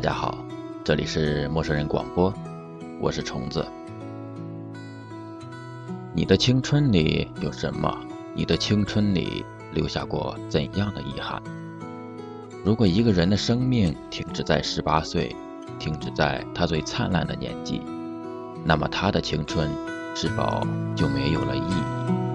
大家好，这里是陌生人广播，我是虫子。你的青春里有什么？你的青春里留下过怎样的遗憾？如果一个人的生命停止在十八岁，停止在他最灿烂的年纪，那么他的青春是否就没有了意义？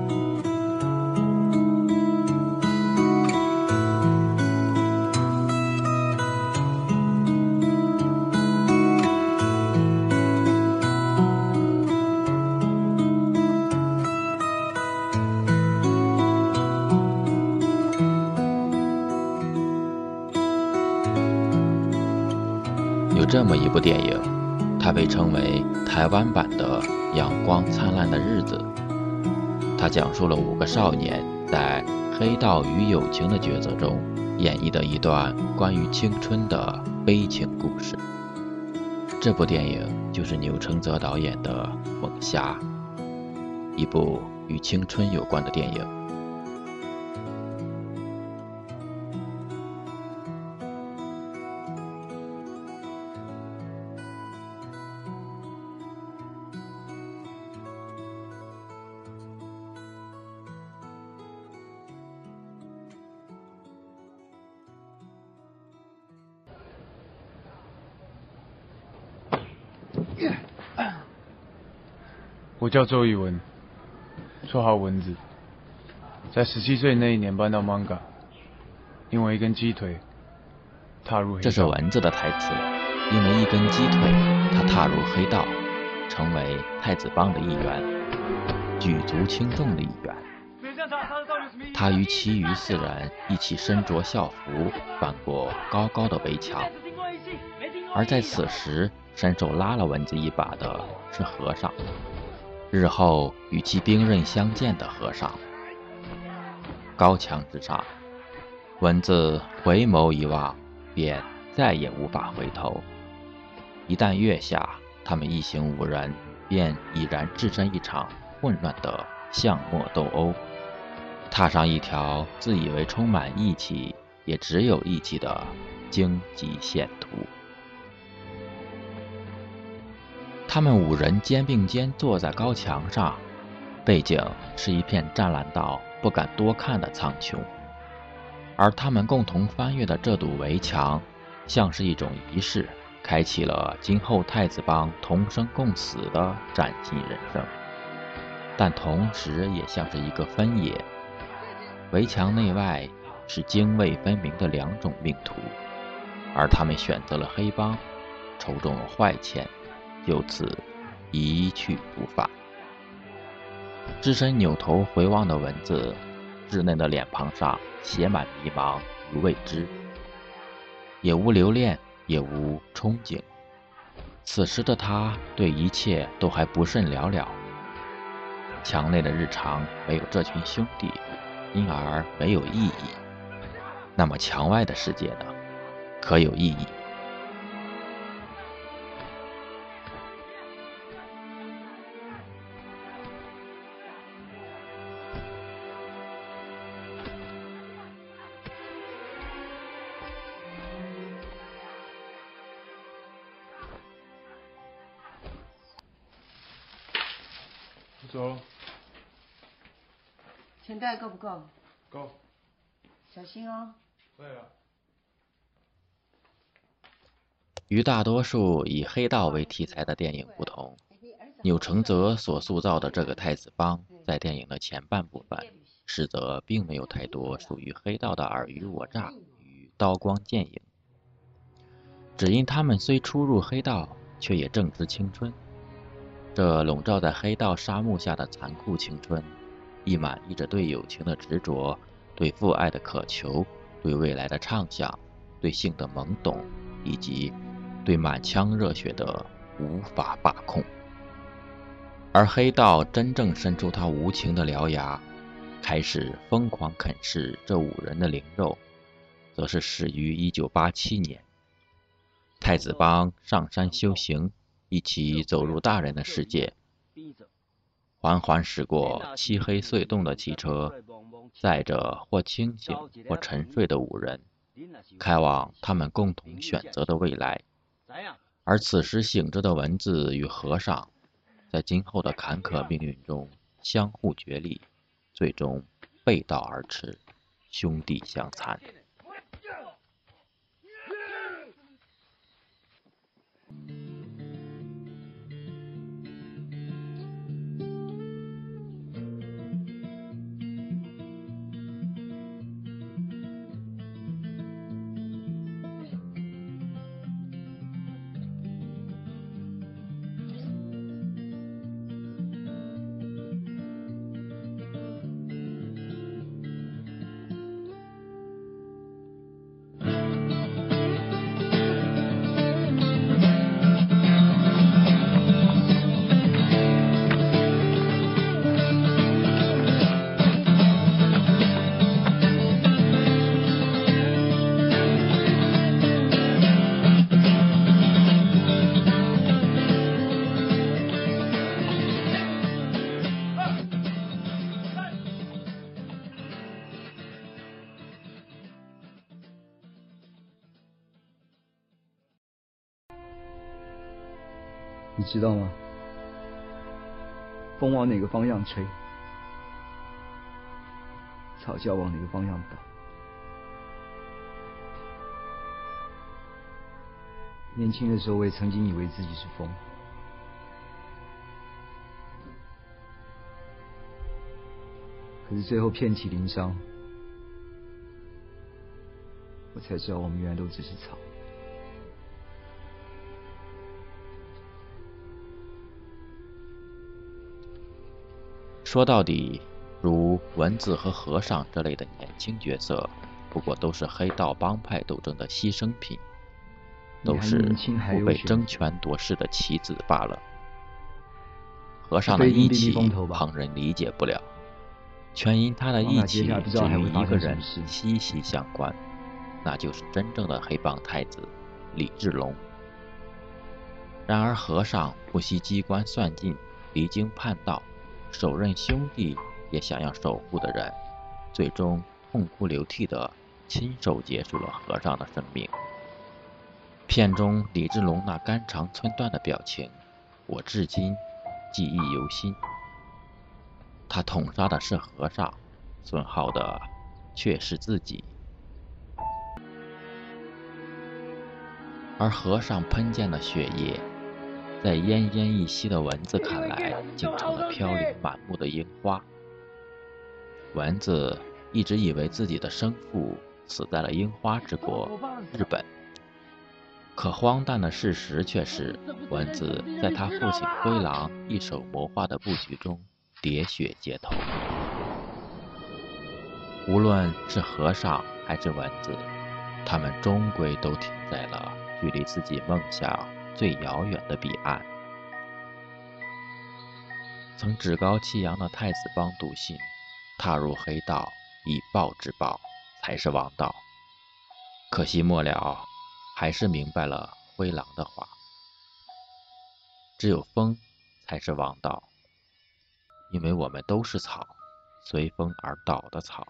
这么一部电影，它被称为台湾版的《阳光灿烂的日子》。它讲述了五个少年在黑道与友情的抉择中，演绎的一段关于青春的悲情故事。这部电影就是钮承泽导演的《猛侠》，一部与青春有关的电影。我叫周宇文，绰号蚊子，在十七岁那一年搬到 Manga，因为一根鸡腿踏入。这是蚊子的台词，因为一根鸡腿，他踏入黑道，成为太子帮的一员，举足轻重的一员。他与其余四人一起身着校服，翻过高高的围墙，而在此时伸手拉了蚊子一把的是和尚。日后与其兵刃相见的和尚，高墙之上，蚊子回眸一望，便再也无法回头。一旦月下，他们一行五人便已然置身一场混乱的巷陌斗殴，踏上一条自以为充满义气，也只有义气的荆棘险途。他们五人肩并肩坐在高墙上，背景是一片湛蓝到不敢多看的苍穹，而他们共同翻越的这堵围墙，像是一种仪式，开启了今后太子帮同生共死的崭新人生，但同时也像是一个分野，围墙内外是泾渭分明的两种命途，而他们选择了黑帮，抽中了坏钱。就此一去不返。只身扭头回望的文字，稚嫩的脸庞上写满迷茫与未知，也无留恋，也无憧憬。此时的他对一切都还不甚了了。墙内的日常没有这群兄弟，因而没有意义。那么墙外的世界呢？可有意义？够不够？够。小心哦。会了。与大多数以黑道为题材的电影不同，钮承泽所塑造的这个太子帮，在电影的前半部分实则并没有太多属于黑道的尔虞我诈与刀光剑影。只因他们虽初入黑道，却也正值青春。这笼罩在黑道沙漠下的残酷青春，亦满溢着对友情的执着，对父爱的渴求，对未来的畅想，对性的懵懂，以及对满腔热血的无法把控。而黑道真正伸出他无情的獠牙，开始疯狂啃噬这五人的灵肉，则是始于1987年。太子帮上山修行，一起走入大人的世界。缓缓驶过漆黑隧洞的汽车，载着或清醒或沉睡的五人，开往他们共同选择的未来。而此时醒着的文字与和尚，在今后的坎坷命运中相互角力，最终背道而驰，兄弟相残。知道吗？风往哪个方向吹，草就要往哪个方向倒。年轻的时候，我也曾经以为自己是风，可是最后遍体鳞伤，我才知道我们原来都只是草。说到底，如文字和和尚这类的年轻角色，不过都是黑道帮派斗争的牺牲品，都是不被争权夺势的棋子罢了。和尚的义气，旁人理解不了，全因他的义气只与一个人息息相关，那就是真正的黑帮太子李志龙。然而，和尚不惜机关算尽，离经叛道。手刃兄弟也想要守护的人，最终痛哭流涕的亲手结束了和尚的生命。片中李志龙那肝肠寸断的表情，我至今记忆犹新。他捅杀的是和尚，损耗的却是自己。而和尚喷溅的血液。在奄奄一息的蚊子看来，竟成了飘零满目的樱花。蚊子一直以为自己的生父死在了樱花之国日本，可荒诞的事实却是，蚊子在他父亲灰狼一手谋划的布局中喋血街头。无论是和尚还是蚊子，他们终归都停在了距离自己梦想。最遥远的彼岸，曾趾高气扬的太子帮笃信，踏入黑道以暴制暴才是王道。可惜末了，还是明白了灰狼的话：只有风才是王道，因为我们都是草，随风而倒的草。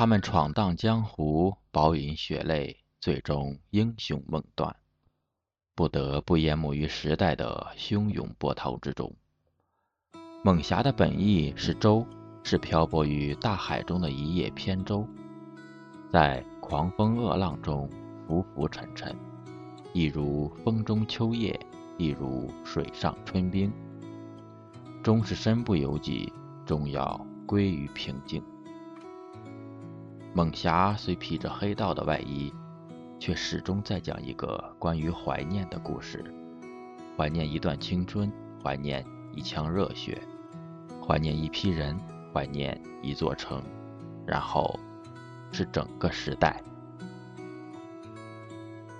他们闯荡江湖，饱饮血泪，最终英雄梦断，不得不淹没于时代的汹涌波涛之中。猛侠的本意是舟，是漂泊于大海中的一叶扁舟。在狂风恶浪中浮浮沉沉，一如风中秋叶，一如水上春冰，终是身不由己，终要归于平静。猛侠虽披着黑道的外衣，却始终在讲一个关于怀念的故事，怀念一段青春，怀念一腔热血，怀念一批人，怀念一座城，然后是整个时代。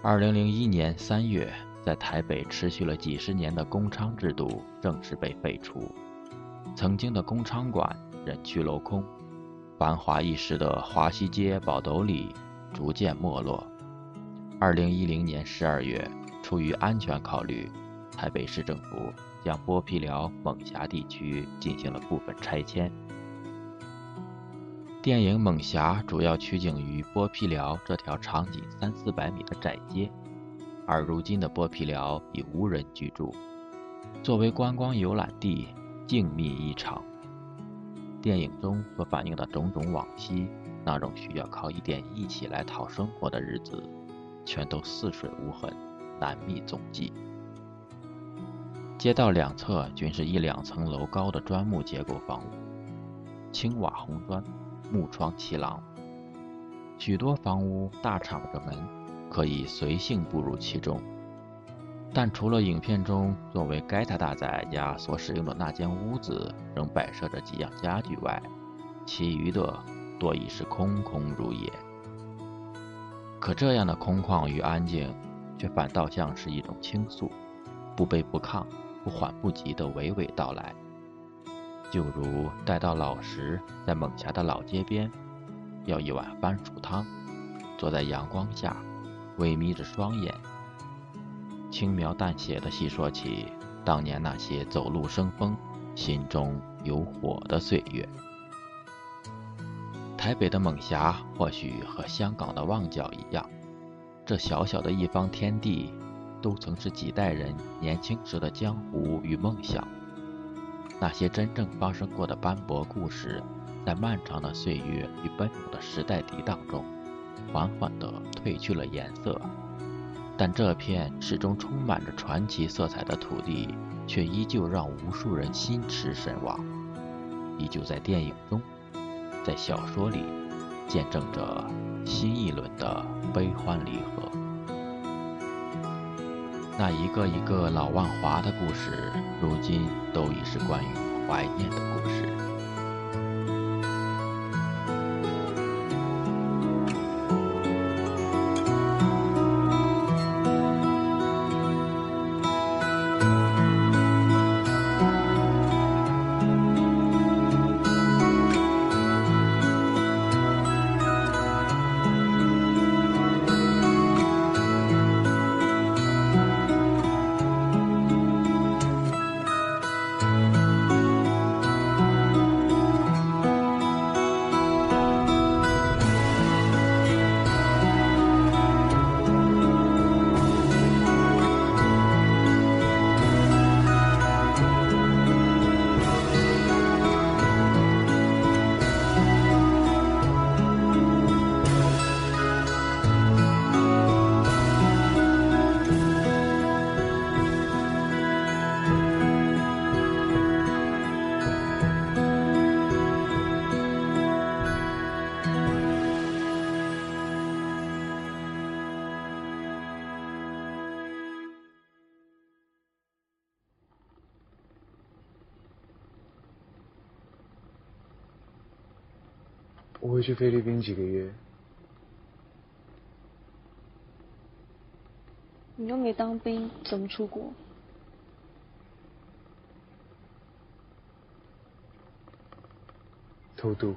二零零一年三月，在台北持续了几十年的公娼制度正式被废除，曾经的公娼馆人去楼空。繁华一时的华西街宝斗里逐渐没落。二零一零年十二月，出于安全考虑，台北市政府将剥皮寮猛侠地区进行了部分拆迁。电影《猛侠》主要取景于剥皮寮这条长仅三四百米的窄街，而如今的剥皮寮已无人居住，作为观光游览地，静谧异常。电影中所反映的种种往昔，那种需要靠一点义气来讨生活的日子，全都似水无痕，难觅踪迹。街道两侧均是一两层楼高的砖木结构房屋，青瓦红砖，木窗齐廊，许多房屋大敞着门，可以随性步入其中。但除了影片中作为盖塔大宰家所使用的那间屋子仍摆设着几样家具外，其余的多已是空空如也。可这样的空旷与安静，却反倒像是一种倾诉，不卑不亢、不缓不急的娓娓道来。就如待到老时，在猛侠的老街边，要一碗番薯汤，坐在阳光下，微眯着双眼。轻描淡写的细说起当年那些走路生风、心中有火的岁月。台北的猛侠或许和香港的旺角一样，这小小的一方天地，都曾是几代人年轻时的江湖与梦想。那些真正发生过的斑驳故事，在漫长的岁月与奔涌的时代涤荡中，缓缓地褪去了颜色。但这片始终充满着传奇色彩的土地，却依旧让无数人心驰神往，依旧在电影中，在小说里，见证着新一轮的悲欢离合。那一个一个老万华的故事，如今都已是关于怀念的故事。我会去菲律宾几个月。你又没当兵，怎么出国？偷渡。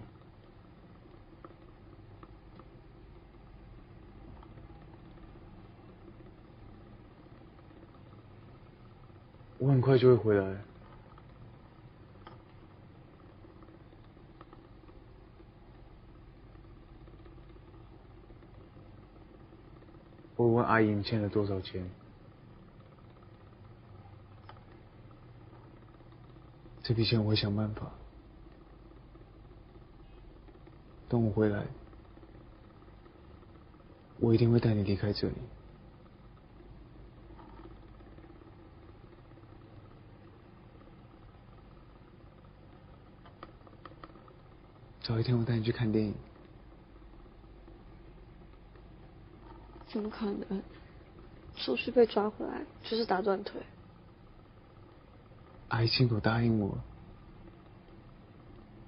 我很快就会回来。我问阿姨你欠了多少钱？这笔钱我会想办法。等我回来，我一定会带你离开这里。早一天我带你去看电影。怎么可能？手续被抓回来就是打断腿。阿姨辛苦答应我。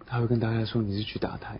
她会跟大家说，你是去打胎。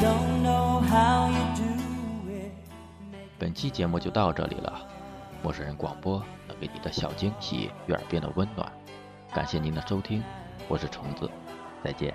don't know how to do it. 本期节目就到这里了，陌生人广播能给你的小惊喜与耳边的温暖，感谢您的收听，我是虫子，再见。